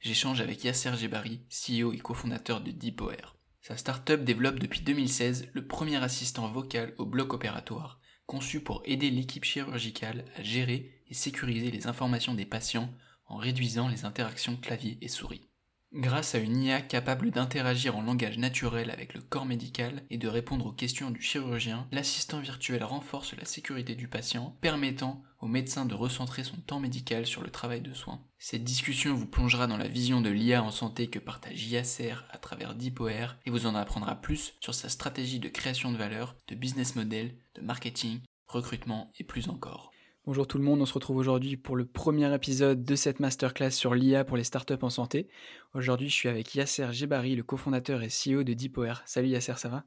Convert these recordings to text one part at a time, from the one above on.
j'échange avec Yasser Gebari, CEO et cofondateur de DeepOR. Sa startup développe depuis 2016 le premier assistant vocal au bloc opératoire, conçu pour aider l'équipe chirurgicale à gérer et sécuriser les informations des patients en réduisant les interactions clavier et souris. Grâce à une IA capable d'interagir en langage naturel avec le corps médical et de répondre aux questions du chirurgien, l'assistant virtuel renforce la sécurité du patient, permettant au médecin de recentrer son temps médical sur le travail de soins. Cette discussion vous plongera dans la vision de l'IA en santé que partage Yasser à travers DeepOR et vous en apprendra plus sur sa stratégie de création de valeur, de business model, de marketing, recrutement et plus encore. Bonjour tout le monde, on se retrouve aujourd'hui pour le premier épisode de cette masterclass sur l'IA pour les startups en santé. Aujourd'hui, je suis avec Yasser Gebari, le cofondateur et CEO de DeepOR. Salut Yasser, ça va?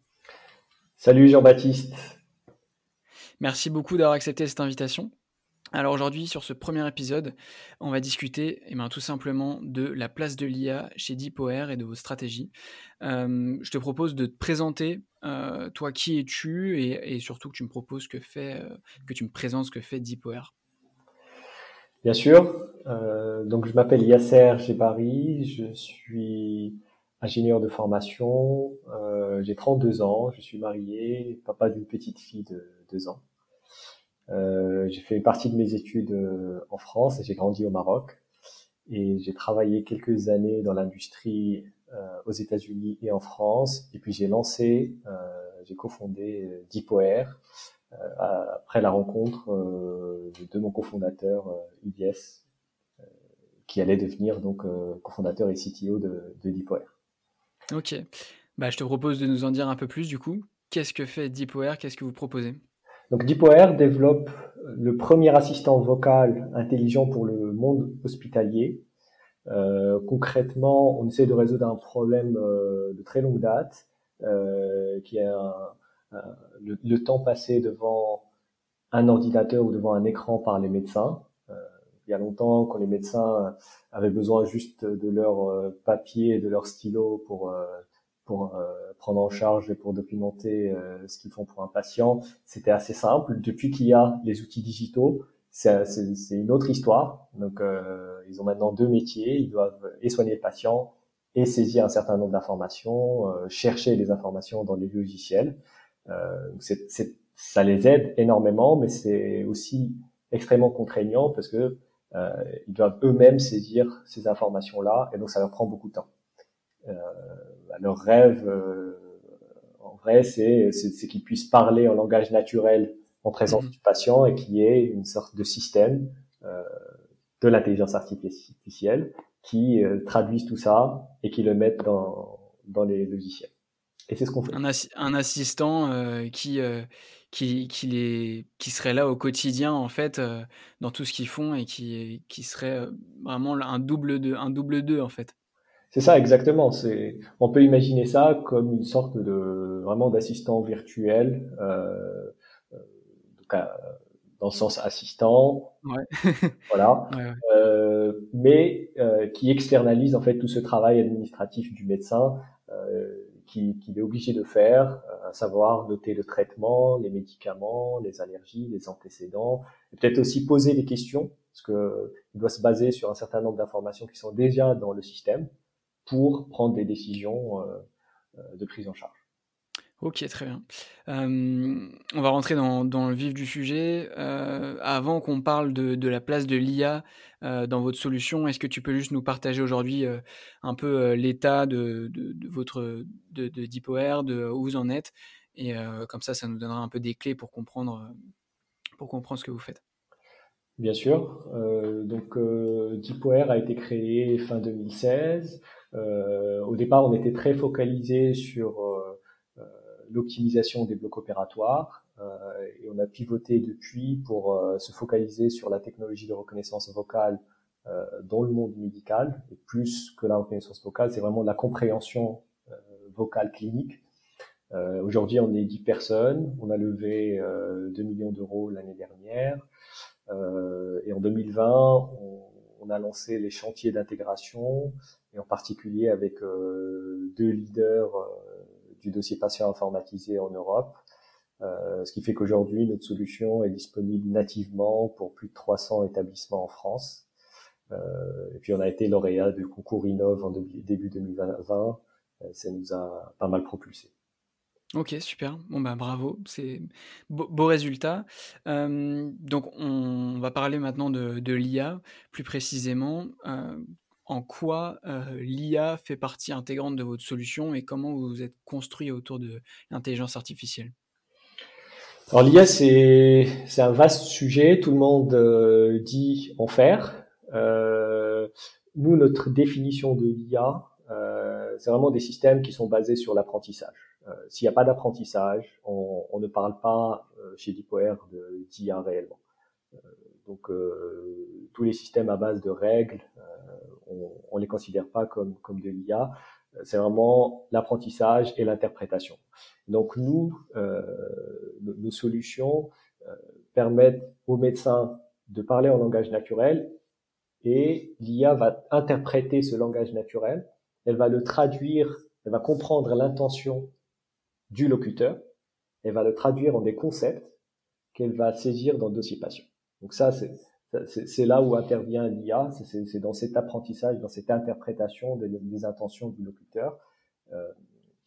Salut Jean-Baptiste. Merci beaucoup d'avoir accepté cette invitation. Alors aujourd'hui, sur ce premier épisode, on va discuter eh ben, tout simplement de la place de l'IA chez DeepOR et de vos stratégies. Euh, je te propose de te présenter, euh, toi qui es-tu et, surtout que tu me proposes que fait, euh, que tu me présentes ce que fait DeepOR. Bien sûr. donc je m'appelle Yasser Gebari, je suis ingénieur de formation, j'ai 32 ans, je suis marié, papa d'une petite fille de 2 ans. Euh, j'ai fait partie de mes études euh, en France et j'ai grandi au Maroc. Et j'ai travaillé quelques années dans l'industrie euh, aux États-Unis et en France. Et puis j'ai lancé, j'ai cofondé DeepOR après la rencontre de mon cofondateur IBS, qui allait devenir donc cofondateur et CTO de, de DeepOR. Ok. Bah, je te propose de nous en dire un peu plus du coup. Qu'est-ce que fait DeepOR Qu'est-ce que vous proposez? Donc DeepOR développe le premier assistant vocal intelligent pour le monde hospitalier. Euh, concrètement, on essaie de résoudre un problème euh, de très longue date, euh, qui est le, temps passé devant un ordinateur ou devant un écran par les médecins. il y a longtemps, quand les médecins avaient besoin juste de leur papier et de leur stylo pour pour euh, prendre en charge et pour documenter euh, ce qu'ils font pour un patient. C'était assez simple. Depuis qu'il y a les outils digitaux, c'est une autre histoire. Donc, euh, ils ont maintenant deux métiers. Ils doivent et soigner le patient et saisir un certain nombre d'informations, chercher les informations dans les logiciels. c'est ça les aide énormément, mais c'est aussi extrêmement contraignant parce que ils doivent eux-mêmes saisir ces informations-là et donc ça leur prend beaucoup de temps. Euh, bah, leur rêve, euh, en vrai, c'est qu'ils puissent parler en langage naturel en présence mhm. du patient et qu'il y ait une sorte de système euh, de l'intelligence artificielle qui traduise tout ça et qui le mettent dans, dans les logiciels. Et c'est ce qu'on fait. Un, un assistant qui, qui, qui, les, qui serait là au quotidien, en fait, dans tout ce qu'ils font et qui, qui serait vraiment un double de, un double deux, en fait. C'est ça exactement. C'est, on peut imaginer ça comme une sorte de vraiment d'assistant virtuel, euh, euh dans le sens assistant, ouais. voilà, Euh, mais euh, qui externalise en fait tout ce travail administratif du médecin euh, qui, qui est obligé de faire, euh, à savoir noter le traitement, les médicaments, les allergies, les antécédents, et peut-être aussi poser des questions parce que il doit se baser sur un certain nombre d'informations qui sont déjà dans le système pour prendre des décisions euh, euh, de prise en charge. Ok, très bien. Euh, on va rentrer dans, dans, le vif du sujet. avant qu'on parle de, de, la place de l'IA dans votre solution, est-ce que tu peux juste nous partager aujourd'hui un peu l'état de, de, de, votre de, de DeepOR, de où vous en êtes, et comme ça, ça nous donnera un peu des clés pour comprendre pour comprendre ce que vous faites. Bien sûr. donc DeepOR a été créé fin 2016. Euh, au départ, on était très focalisé sur euh, euh, l'optimisation des blocs opératoires et on a pivoté depuis pour se focaliser sur la technologie de reconnaissance vocale dans le monde médical, et plus que la reconnaissance vocale, c'est vraiment la compréhension vocale clinique. Aujourd'hui, on est 10 personnes, on a levé 2 millions d'euros l'année dernière, et en 2020, on, on, a lancé les chantiers d'intégration, et en particulier avec deux leaders du dossier patient informatisé en Europe, euh, ce qui fait qu'aujourd'hui, notre solution est disponible nativement pour plus de 300 établissements en France. Euh, et puis on a été lauréat du concours Innov en début 2020. Euh, ça nous a pas mal propulsé. Ok, super. Bon bah bravo, c'est beau, résultat. donc on va parler maintenant de, l'IA plus précisément. en quoi l'IA fait partie intégrante de votre solution et comment vous vous êtes construit autour de l'intelligence artificielle? Alors l'IA c'est un vaste sujet. Tout le monde dit en faire. Euh, nous, notre définition de l'IA, euh, c'est vraiment des systèmes qui sont basés sur l'apprentissage. Euh, S'il n'y a pas d'apprentissage, on, on, ne parle pas euh, chez DeepWare d'IA réellement. Euh, donc, tous les systèmes à base de règles, on, ne les considère pas comme, comme de l'IA. C'est vraiment l'apprentissage et l'interprétation. Donc, nous, nos solutions permettent aux médecins de parler en langage naturel et l'IA va interpréter ce langage naturel, elle va le traduire, elle va comprendre l'intention du locuteur, elle va le traduire en des concepts qu'elle va saisir dans le dossier patient. Donc ça, c'est là où intervient l'IA, c'est dans cet apprentissage, dans cette interprétation des, des intentions du locuteur. Euh,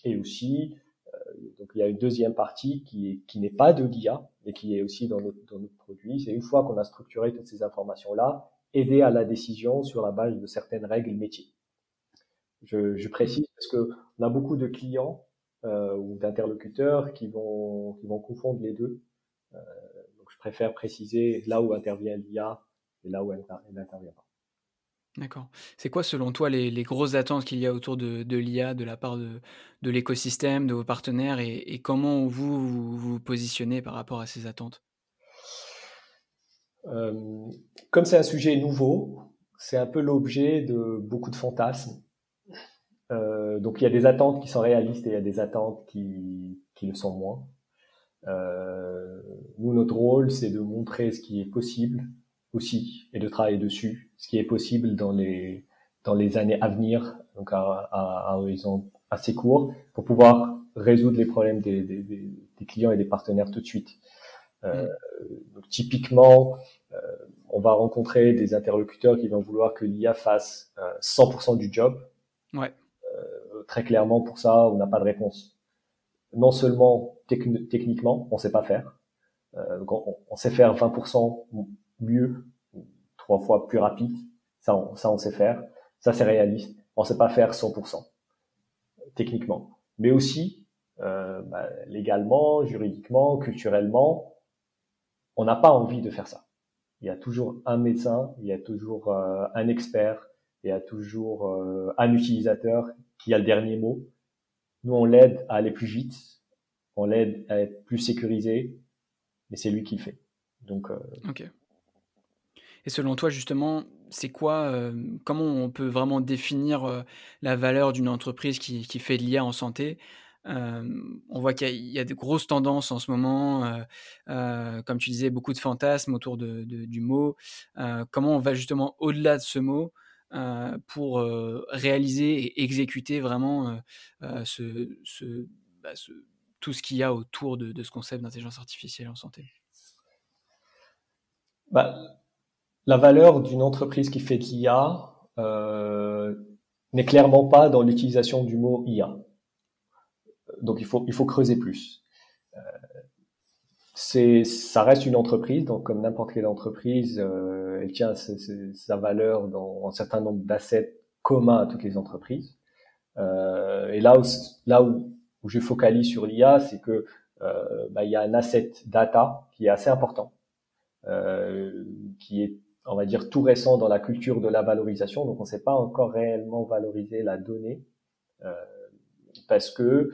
et aussi, euh, donc il y a une deuxième partie qui n'est qui pas de l'IA, mais qui est aussi dans notre, dans notre produit. C'est une fois qu'on a structuré toutes ces informations-là, aider à la décision sur la base de certaines règles métiers. Je, je précise parce que on a beaucoup de clients euh, ou d'interlocuteurs qui vont qui vont confondre les deux. Euh, donc je préfère préciser là où intervient l'IA et là où elle, n'intervient pas. D'accord. C'est quoi selon toi les, les grosses attentes qu'il y a autour de, de l'IA de la part de, de l'écosystème, de vos partenaires et, et comment vous, vous vous positionnez par rapport à ces attentes? Euh, comme c'est un sujet nouveau, c'est un peu l'objet de beaucoup de fantasmes. Euh, donc il y a des attentes qui sont réalistes et il y a des attentes qui, qui le sont moins. Euh, nous, notre rôle, c'est de montrer ce qui est possible aussi et de travailler dessus, ce qui est possible dans les dans les années à venir, donc à, à, à horizon assez court, pour pouvoir résoudre les problèmes des, des, des clients et des partenaires tout de suite. Euh, donc, typiquement, euh, on va rencontrer des interlocuteurs qui vont vouloir que l'IA fasse 100% euh, du job. Ouais. Très clairement, pour ça, on n'a pas de réponse. Non seulement techniquement, on sait pas faire. donc on, sait faire 20% mieux, trois fois plus rapide. Ça, on, ça, on sait faire. Ça, c'est réaliste. On sait pas faire 100% techniquement, mais aussi euh, bah, légalement, juridiquement, culturellement, on n'a pas envie de faire ça. Il y a toujours un médecin, il y a toujours euh, un expert, il y a toujours euh, un utilisateur qui a le dernier mot. Nous, on l'aide à aller plus vite, on l'aide à être plus sécurisé, mais c'est lui qui le fait. Donc. Euh, ok. Et selon toi, justement, c'est quoi, comment on peut vraiment définir la valeur d'une entreprise qui, fait de l'IA en santé? On voit qu'il y, a de grosses tendances en ce moment, comme tu disais, beaucoup de fantasmes autour du mot. comment on va justement au-delà de ce mot pour réaliser et exécuter vraiment ce, bah, tout ce qu'il y a autour de, ce concept d'intelligence artificielle en santé? Bah, La valeur d'une entreprise qui fait de l'IA euh, n'est clairement pas dans l'utilisation du mot IA donc il faut, il faut creuser plus. C'est, ça reste une entreprise, donc comme n'importe quelle entreprise, euh, elle tient sa valeur dans un certain nombre d'assets communs à toutes les entreprises. Euh, et là où, là où, je focalise sur l'IA, c'est que euh, bah, il y a un asset data qui est assez important, euh, qui est, on va dire, tout récent dans la culture de la valorisation. Donc on ne sait pas encore réellement valoriser la donnée euh, parce que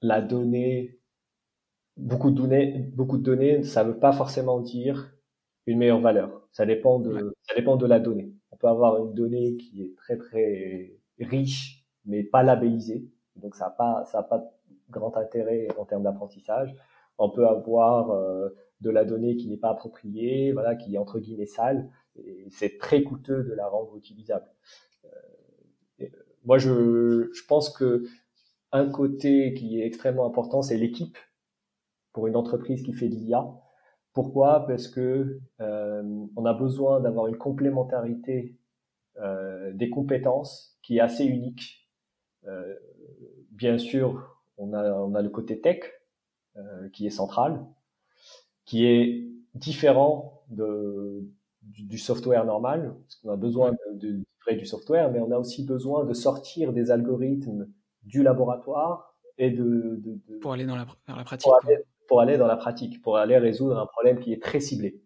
la donnée, beaucoup de données, beaucoup de données, ça veut pas forcément dire une meilleure valeur. Ça dépend de, ça dépend de la donnée. On peut avoir une donnée qui est très très riche, mais pas labellisée. Donc ça n'a pas, ça a pas grand intérêt en termes d'apprentissage. On peut avoir euh, de la donnée qui n'est pas appropriée, voilà, qui est entre guillemets sale, et c'est très coûteux de la rendre utilisable. Euh, moi, je, je pense que un côté qui est extrêmement important, c'est l'équipe pour une entreprise qui fait de l'IA. Pourquoi? Parce que euh, on a besoin d'avoir une complémentarité euh, des compétences qui est assez unique. Euh, bien sûr, on a, on a le côté tech euh, qui est central, qui est différent de, du, du software normal, parce qu'on a besoin de, de, du software, mais on a aussi besoin de sortir des algorithmes du laboratoire et de, de, de pour aller dans la, vers la pratique. Pour aller, pour aller, dans la pratique, pour aller résoudre un problème qui est très ciblé.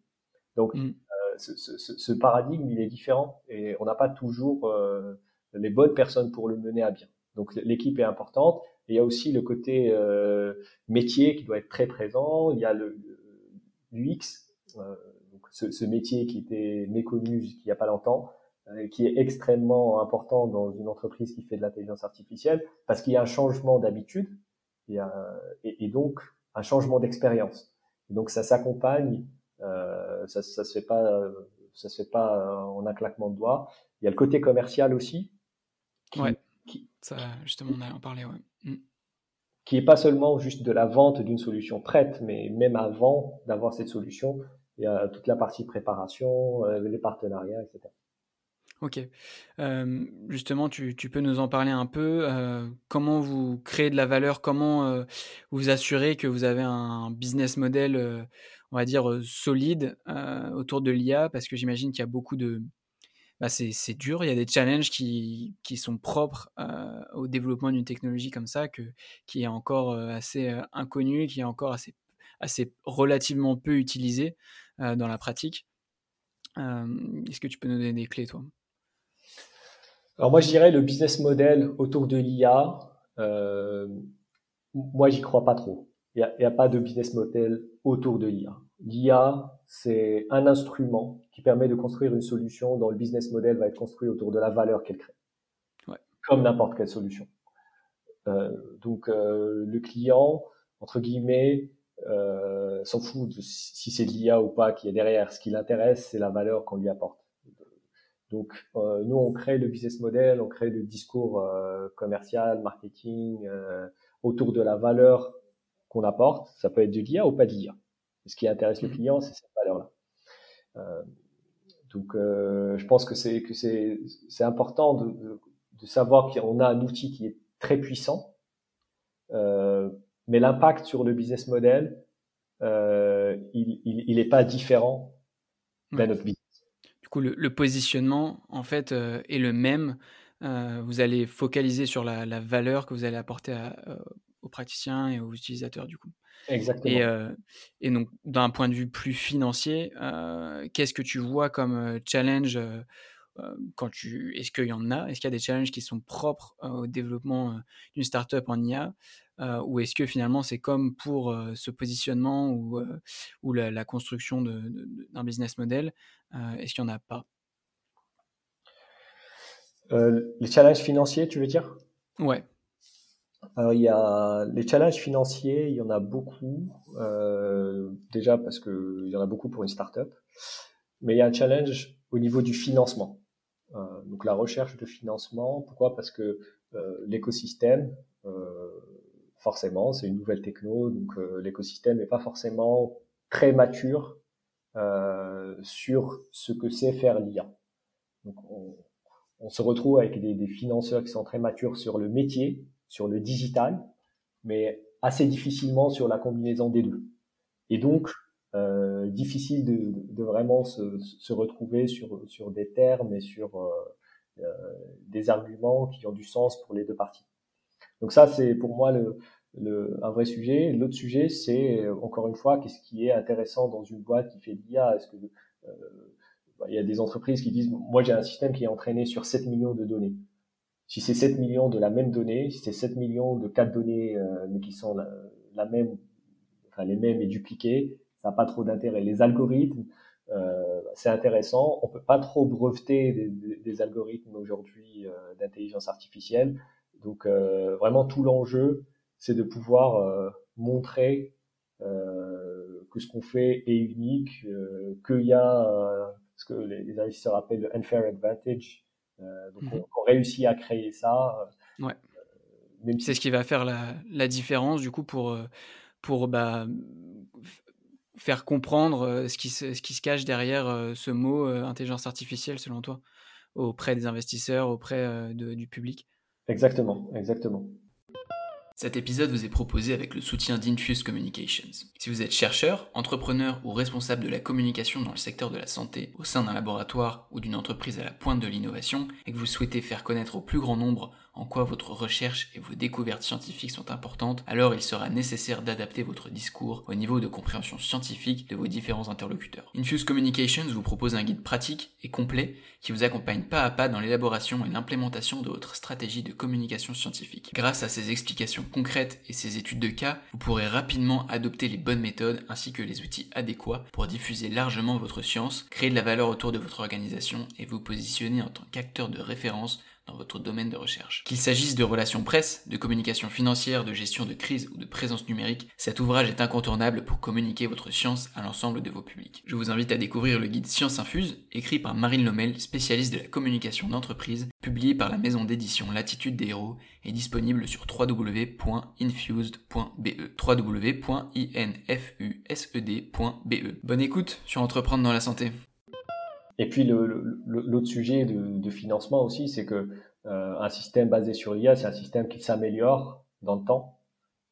Donc, mm. euh, ce, ce, ce, paradigme, il est différent et on n'a pas toujours euh, les bonnes personnes pour le mener à bien. Donc, l'équipe est importante. Et il y a aussi le côté euh, métier qui doit être très présent. Il y a le, l'UX, donc ce, ce, métier qui était méconnu jusqu'il n'y a pas longtemps, qui est extrêmement important dans une entreprise qui fait de l'intelligence artificielle, parce qu'il y a un changement d'habitude et, et, donc un changement d'expérience. Donc ça s'accompagne, euh, ça, ça se fait pas, ça se fait pas en un claquement de doigts. Il y a le côté commercial aussi. Qui, ouais. Qui, ça, justement, on a en parlé, ouais. Mm. Qui est pas seulement juste de la vente d'une solution prête, mais même avant d'avoir cette solution, il y a toute la partie préparation, euh, les partenariats, etc. Ok. Justement, tu, tu, peux nous en parler un peu. Comment vous créez de la valeur Comment vous assurez que vous avez un business model, on va dire, solide autour de l'IA Parce que j'imagine qu'il y a beaucoup de... Bah, c'est dur, il y a des challenges qui, qui sont propres au développement d'une technologie comme ça, que, qui est encore assez inconnue, qui est encore assez, assez relativement peu utilisée dans la pratique. Est-ce que tu peux nous donner des clés, toi? Alors moi, je dirais le business model autour de l'IA, euh, moi, j'y crois pas trop. Il n'y a, a, pas de business model autour de l'IA. L'IA, c'est un instrument qui permet de construire une solution dont le business model va être construit autour de la valeur qu'elle crée, ouais. comme n'importe quelle solution. Euh, donc euh, le client, entre guillemets, euh, s'en fout de si c'est de l'IA ou pas qui est derrière. Ce qui l'intéresse, c'est la valeur qu'on lui apporte. Donc, euh, nous, on crée le business model, on crée le discours euh, commercial, marketing euh, autour de la valeur qu'on apporte. Ça peut être de l'IA ou pas de l'IA. Ce qui intéresse le mmh. client, c'est cette valeur-là. Donc, je pense que c'est que c'est c'est important de, de, de savoir qu'on a un outil qui est très puissant, mais l'impact sur le business model, il, il, il est pas différent d'un autre business le, positionnement, en fait, euh, est le même. Euh, vous allez focaliser sur la, valeur que vous allez apporter euh, aux praticiens et aux utilisateurs, du coup. Exactement. Et, donc, d'un point de vue plus financier, qu'est-ce que tu vois comme challenge quand tu est-ce qu'il y en a? Est-ce qu'il y a des challenges qui sont propres au développement d'une startup en IA ou est-ce que finalement c'est comme pour ce positionnement ou, ou la, construction d'un business model Est-ce qu'il n'y en a pas? Les challenges financiers, tu veux dire? Ouais. Alors il y a les challenges financiers, il y en a beaucoup. Euh, déjà parce que il y en a beaucoup pour une startup, mais il y a un challenge au niveau du financement. Euh, donc la recherche de financement. Pourquoi? Parce que euh, l'écosystème forcément, c'est une nouvelle techno, donc euh, l'écosystème n'est pas forcément très mature euh, sur ce que c'est faire l'IA. Donc on, on, se retrouve avec des, des, financeurs qui sont très matures sur le métier, sur le digital, mais assez difficilement sur la combinaison des deux. Et donc, euh, difficile de, de vraiment se, se, retrouver sur, sur des termes et sur euh, euh, des arguments qui ont du sens pour les deux parties. Donc ça, c'est pour moi le, le, un vrai sujet. L'autre sujet, c'est euh, encore une fois, qu'est-ce qui est intéressant dans une boîte qui fait de l'IA Est-ce que euh, bah, il y a des entreprises qui disent, moi j'ai un système qui est entraîné sur 7 millions de données. Si c'est 7 millions de la même donnée, si c'est 7 millions de quatre données, euh, mais qui sont la, même, enfin les mêmes et dupliquées, ça n'a pas trop d'intérêt. Les algorithmes, c'est intéressant. On peut pas trop breveter des, algorithmes aujourd'hui d'intelligence artificielle. Donc vraiment tout l'enjeu, c'est de pouvoir montrer que ce qu'on fait est unique, qu'il y a ce que les, investisseurs appellent le unfair advantage. donc mhm. on, réussit à créer ça. Ouais. C'est ce qui va faire la, différence du coup pour, euh, pour bah, faire comprendre euh, ce qui, se, ce qui se cache derrière euh, ce mot intelligence artificielle selon toi auprès des investisseurs, auprès du public? Exactement, exactement. Cet épisode vous est proposé avec le soutien d'Infuse Communications. Si vous êtes chercheur, entrepreneur ou responsable de la communication dans le secteur de la santé au sein d'un laboratoire ou d'une entreprise à la pointe de l'innovation et que vous souhaitez faire connaître au plus grand nombre en quoi votre recherche et vos découvertes scientifiques sont importantes, alors il sera nécessaire d'adapter votre discours au niveau de compréhension scientifique de vos différents interlocuteurs. Infuse Communications vous propose un guide pratique et complet qui vous accompagne pas à pas dans l'élaboration et l'implémentation de votre stratégie de communication scientifique. Grâce à ces explications concrètes et ces études de cas, vous pourrez rapidement adopter les bonnes méthodes ainsi que les outils adéquats pour diffuser largement votre science, créer de la valeur autour de votre organisation et vous positionner en tant qu'acteur de référence dans votre domaine de recherche. Qu'il s'agisse de relations presse, de communication financière, de gestion de crise ou de présence numérique, cet ouvrage est incontournable pour communiquer votre science à l'ensemble de vos publics. Je vous invite à découvrir le guide Science Infuse, écrit par Marine Lomel, spécialiste de la communication d'entreprise, publié par la maison d'édition Latitude des Héros et disponible sur www.infused.be. www.infused.be. Bonne écoute sur Entreprendre dans la santé. Et puis l'autre sujet de, financement aussi, c'est que euh, un système basé sur l'IA, c'est un système qui s'améliore dans le temps.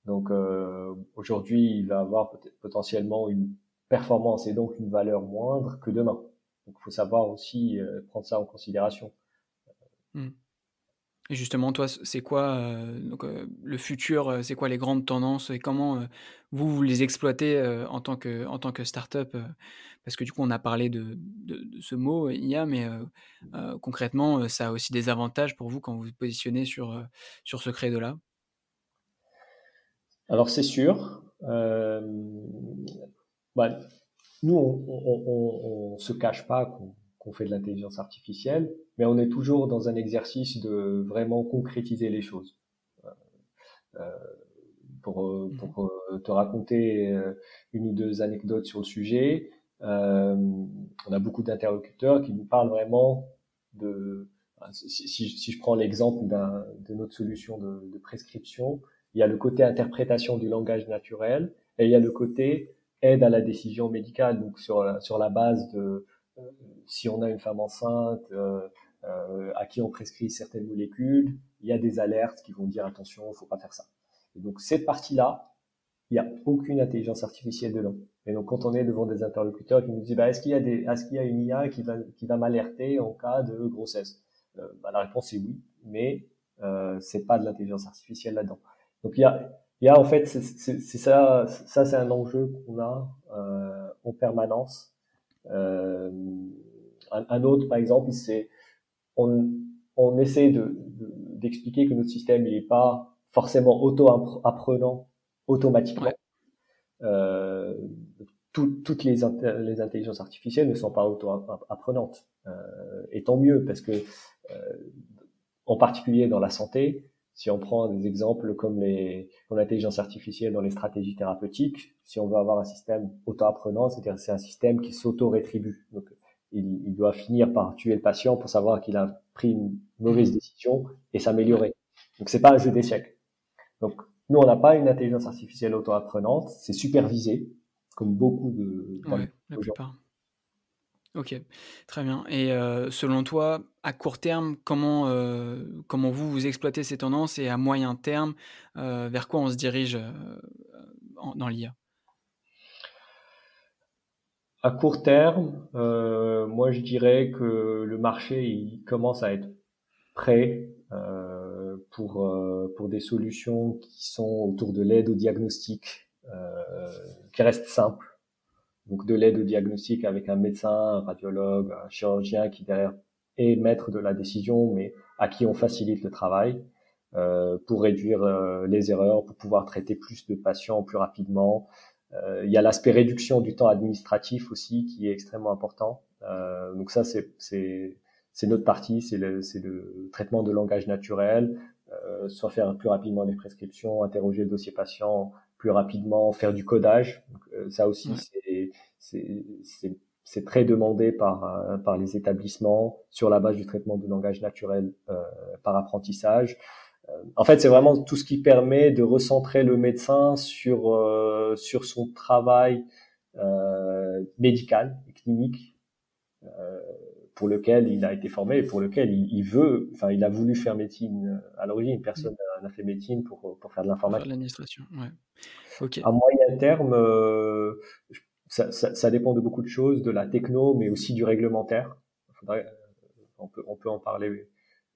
Donc euh, aujourd'hui, il va avoir potentiellement une performance et donc une valeur moindre que demain. Donc il faut savoir aussi euh, prendre ça en considération. Hmm. Et justement, toi, c'est quoi euh, euh, le futur euh, C'est quoi les grandes tendances et comment vous, les exploitez en tant que en tant startup Parce que du coup, on a parlé de, de, ce mot IA, mais concrètement, ça a aussi des avantages pour vous quand vous vous positionnez sur ce credo-là? Alors c'est sûr. Bah, nous, on, on, se cache pas qu'on fait de l'intelligence artificielle, mais on est toujours dans un exercice de vraiment concrétiser les choses. Euh, euh pour, euh, mhm. pour euh, te raconter une ou deux anecdotes sur le sujet, euh, on a beaucoup d'interlocuteurs qui nous parlent vraiment de. Si, si je prends l'exemple de notre solution de, de, prescription, il y a le côté interprétation du langage naturel et il y a le côté aide à la décision médicale, donc sur la, sur la base de si on a une femme enceinte euh, euh, à qui on prescrit certaines molécules, il y a des alertes qui vont dire attention, faut pas faire ça. Et donc cette partie-là, il n'y a aucune intelligence artificielle dedans. Et donc quand on est devant des interlocuteurs qui nous disent bah, est-ce qu'il y a des est-ce qu'il y a une IA qui va qui va m'alerter en cas de grossesse? Euh, bah, La réponse est oui, mais euh, c'est pas de l'intelligence artificielle là-dedans. Donc il y a il y a en fait c'est ça ça c'est un enjeu qu'on a euh, en permanence euh, un, autre, par exemple, c'est on, on essaie de, d'expliquer que notre système n'est pas forcément auto-apprenant automatiquement. Euh, toutes les, les, intelligences artificielles ne sont pas auto-apprenantes. Euh, et tant mieux, parce que euh, en particulier dans la santé, si on prend des exemples comme les l'intelligence artificielle dans les stratégies thérapeutiques, si on veut avoir un système auto-apprenant, c'est-à-dire c'est un système qui s'auto-rétribue. Donc il, il, doit finir par tuer le patient pour savoir qu'il a pris une mauvaise mmh. décision et s'améliorer. Donc c'est pas un jeu d'échecs. Donc nous on n'a pas une intelligence artificielle auto-apprenante, c'est supervisé comme beaucoup de ouais, la plupart. Ok, très bien. Et euh, selon toi, à court terme, comment, euh, comment vous, vous exploitez ces tendances et à moyen terme, euh, vers quoi on se dirige dans l'IA À court terme, moi je dirais que le marché il commence à être prêt pour, pour des solutions qui sont autour de l'aide au diagnostic, qui restent simples donc de l'aide au diagnostic avec un médecin, un radiologue, un chirurgien qui derrière est maître de la décision, mais à qui on facilite le travail euh, pour réduire euh, les erreurs, pour pouvoir traiter plus de patients plus rapidement. Il y a l'aspect réduction du temps administratif aussi qui est extrêmement important. donc ça, c'est c'est notre partie, c'est le, le, traitement de langage naturel, euh, soit faire plus rapidement des prescriptions, interroger le dossier patient plus rapidement, faire du codage. Euh, ça aussi, c'est très demandé par, euh, par les établissements sur la base du traitement de langage naturel euh, par apprentissage. En fait, c'est vraiment tout ce qui permet de recentrer le médecin sur sur son travail médical et clinique pour lequel il a été formé et pour lequel il, veut, enfin, il a voulu faire médecine euh, à l'origine. Personne n'a fait médecine pour, pour faire de l'informatique. L'administration, ouais. Ok. À moyen terme, euh, ça, ça, ça, dépend de beaucoup de choses, de la techno, mais aussi du réglementaire. Faudrait, euh, on, peut, on peut en parler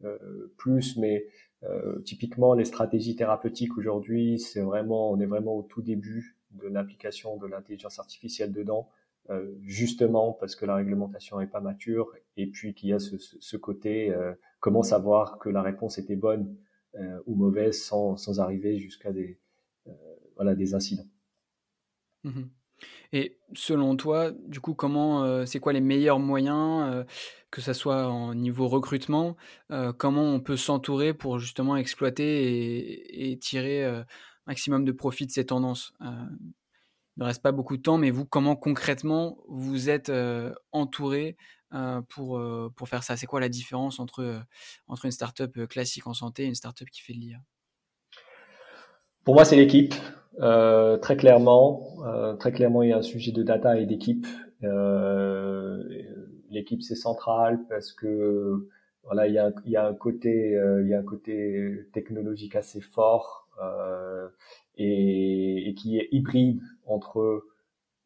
euh, plus, mais euh, typiquement les stratégies thérapeutiques aujourd'hui, c'est vraiment, on est vraiment au tout début de l'application de l'intelligence artificielle dedans. Euh, justement parce que la réglementation n'est pas mature et puis qu'il y a ce, ce, côté euh, comment savoir que la réponse était bonne euh, ou mauvaise sans, sans arriver jusqu'à des voilà des incidents. Mmh et selon toi, du coup, comment, c'est quoi les meilleurs moyens, que ça soit en niveau recrutement, comment on peut s'entourer pour justement exploiter et, tirer maximum de profit de ces tendances ne reste pas beaucoup de temps, mais vous, comment concrètement vous êtes euh, entouré euh, pour, euh, pour faire ça? C'est quoi la différence entre, entre une startup classique en santé et une startup qui fait de l'IA Pour moi, c'est l'équipe. Très clairement, très clairement, il y a un sujet de data et d'équipe. l'équipe, c'est central parce que voilà, il y a, il y a un côté, il y a un côté technologique assez fort et, et, qui est hybride entre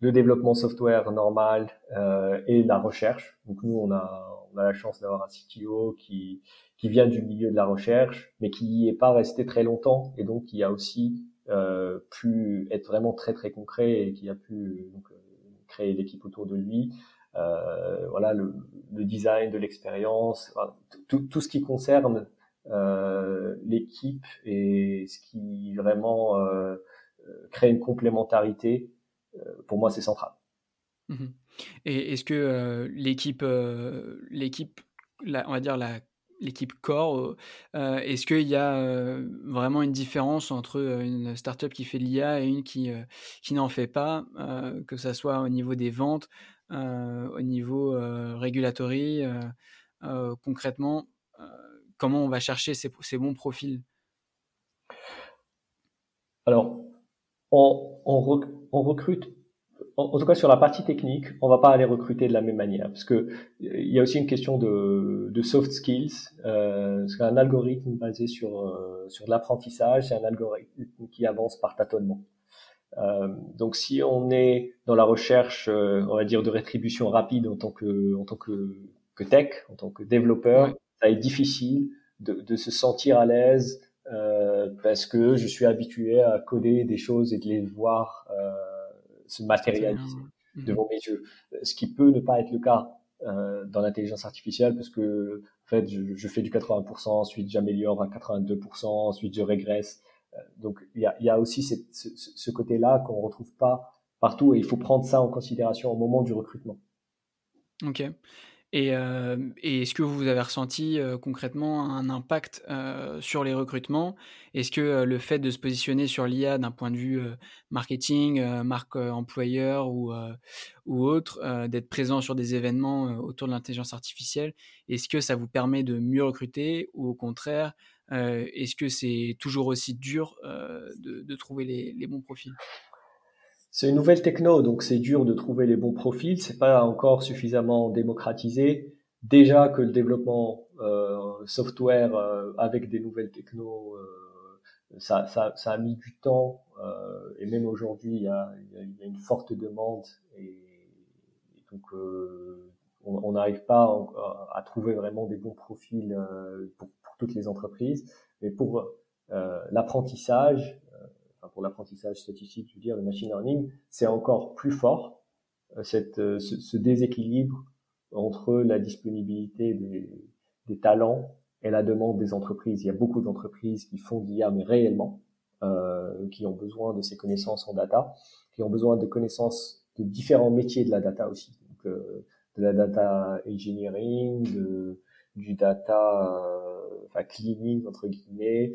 le développement software normal euh, et la recherche. Donc nous, on a, on a la chance d'avoir un CTO qui, qui vient du milieu de la recherche, mais qui n'y est pas resté très longtemps et donc qui a aussi euh, pu être vraiment très très concret et qui a pu donc, euh, créer l'équipe autour de lui. Euh, voilà le, design de l'expérience, tout, ce qui concerne euh, l'équipe et ce qui vraiment euh, crée une complémentarité, euh, pour moi, c'est central. Mmh et est-ce que l'équipe, l'équipe, on va dire la l'équipe core, est-ce qu'il y a vraiment une différence entre une startup qui fait l'IA et une qui, qui n'en fait pas, que ce soit au niveau des ventes, au niveau régulatory, concrètement comment on va chercher ces, bons profils? Alors, on, recrute, en, tout cas sur la partie technique, on va pas aller recruter de la même manière, parce que il y a aussi une question de, soft skills. Euh, parce qu'un algorithme basé sur euh, sur l'apprentissage, c'est un algorithme qui avance par tâtonnement. Euh, donc si on est dans la recherche, euh, on va dire de rétribution rapide en tant que en tant que, que tech, en tant que développeur, ça est difficile de, de se sentir à l'aise euh, parce que je suis habitué à coder des choses et de les voir euh, se matérialiser mhm. devant mes yeux. Ce qui peut ne pas être le cas euh, dans l'intelligence artificielle parce que en fait je, je fais du 80%, ensuite j'améliore à 82%, ensuite je régresse. Euh, donc il y a, y a, aussi cette, ce, ce côté-là qu'on retrouve pas partout et il faut prendre ça en considération au moment du recrutement. Ok. Et, et est-ce que vous avez ressenti concrètement un impact sur les recrutements? Est-ce que le fait de se positionner sur l'IA d'un point de vue marketing, marque employeur ou, ou autre, d'être présent sur des événements autour de l'intelligence artificielle, est-ce que ça vous permet de mieux recruter ou au contraire, est-ce que c'est toujours aussi dur de, de, trouver les, les bons profils? C'est une nouvelle techno, donc c'est dur de trouver les bons profils. C'est pas encore suffisamment démocratisé. Déjà que le développement euh, software euh, avec des nouvelles techno, euh, ça, ça, ça, a mis du temps. Euh, et même aujourd'hui, il y a, y a, une forte demande. Et, donc, euh, on n'arrive pas à, à, trouver vraiment des bons profils pour, pour, toutes les entreprises. Mais pour l'apprentissage, pour l'apprentissage statistique, je veux dire, le machine learning, c'est encore plus fort euh, cette, euh, ce, déséquilibre entre la disponibilité des, des, talents et la demande des entreprises. Il y a beaucoup d'entreprises qui font l'IA, mais réellement, euh, qui ont besoin de ces connaissances en data, qui ont besoin de connaissances de différents métiers de la data aussi, donc euh, de la data engineering, de, du data euh, enfin, cleaning entre guillemets,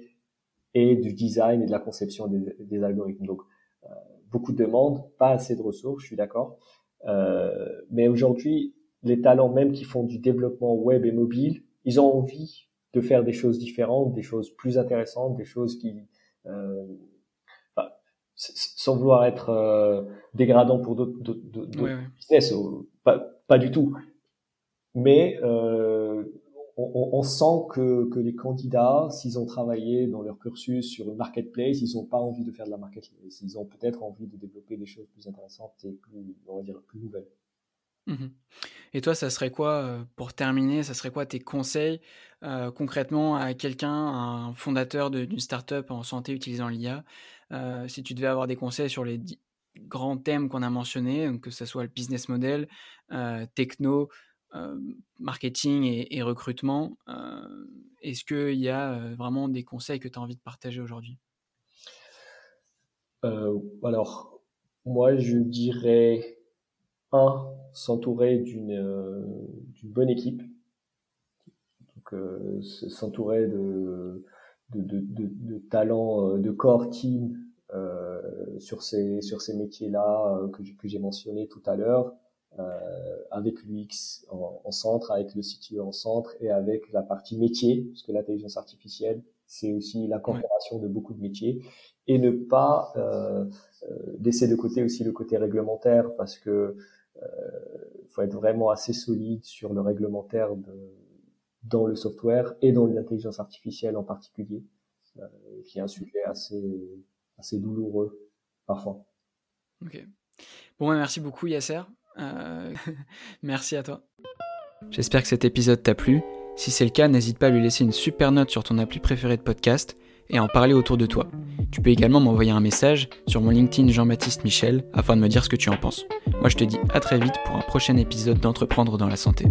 et du design et de la conception des, des algorithmes. Donc euh, beaucoup de demandes, pas assez de ressources, je suis d'accord. Euh, mais aujourd'hui, les talents même qui font du développement web et mobile, ils ont envie de faire des choses différentes, des choses plus intéressantes, des choses qui, euh, enfin, sans vouloir être euh, dégradant pour d'autres business, pas, pas, du tout. Mais euh, on, sent que, que les candidats, s'ils ont travaillé dans leur cursus sur une marketplace, ils n'ont pas envie de faire de la marketplace. Ils ont peut-être envie de développer des choses plus intéressantes et plus, on va dire, plus nouvelles. Mmh et toi, ça serait quoi, euh, pour terminer, ça serait quoi tes conseils euh, concrètement à quelqu'un, un fondateur d'une startup en santé utilisant l'IA euh, Si tu devais avoir des conseils sur les grands thèmes qu'on a mentionnés, que ce soit le business model, techno, marketing et, recrutement, est-ce qu'il y a vraiment des conseils que tu as envie de partager aujourd'hui? Alors, moi, je dirais un, s'entourer d'une euh, bonne équipe, donc euh, s'entourer de talents, euh, de core team euh, sur ces sur ces métiers-là que, que j'ai mentionné tout à l'heure, euh, avec l'UX en, en, centre, avec le CTO en centre et avec la partie métier, parce que l'intelligence artificielle, c'est aussi l'incorporation de beaucoup de métiers, et ne pas euh, laisser de côté aussi le côté réglementaire, parce que euh, faut être vraiment assez solide sur le réglementaire de, dans le software et dans l'intelligence artificielle en particulier, euh, qui est un sujet assez, assez douloureux parfois. Ok. Bon, merci beaucoup Yasser. Euh, merci à toi. J'espère que cet épisode t'a plu. Si c'est le cas, n'hésite pas à lui laisser une super note sur ton appli préféré de podcast et en parler autour de toi. Tu peux également m'envoyer un message sur mon LinkedIn Jean-Baptiste Michel afin de me dire ce que tu en penses. Moi je te dis à très vite pour un prochain épisode d'Entreprendre dans la santé.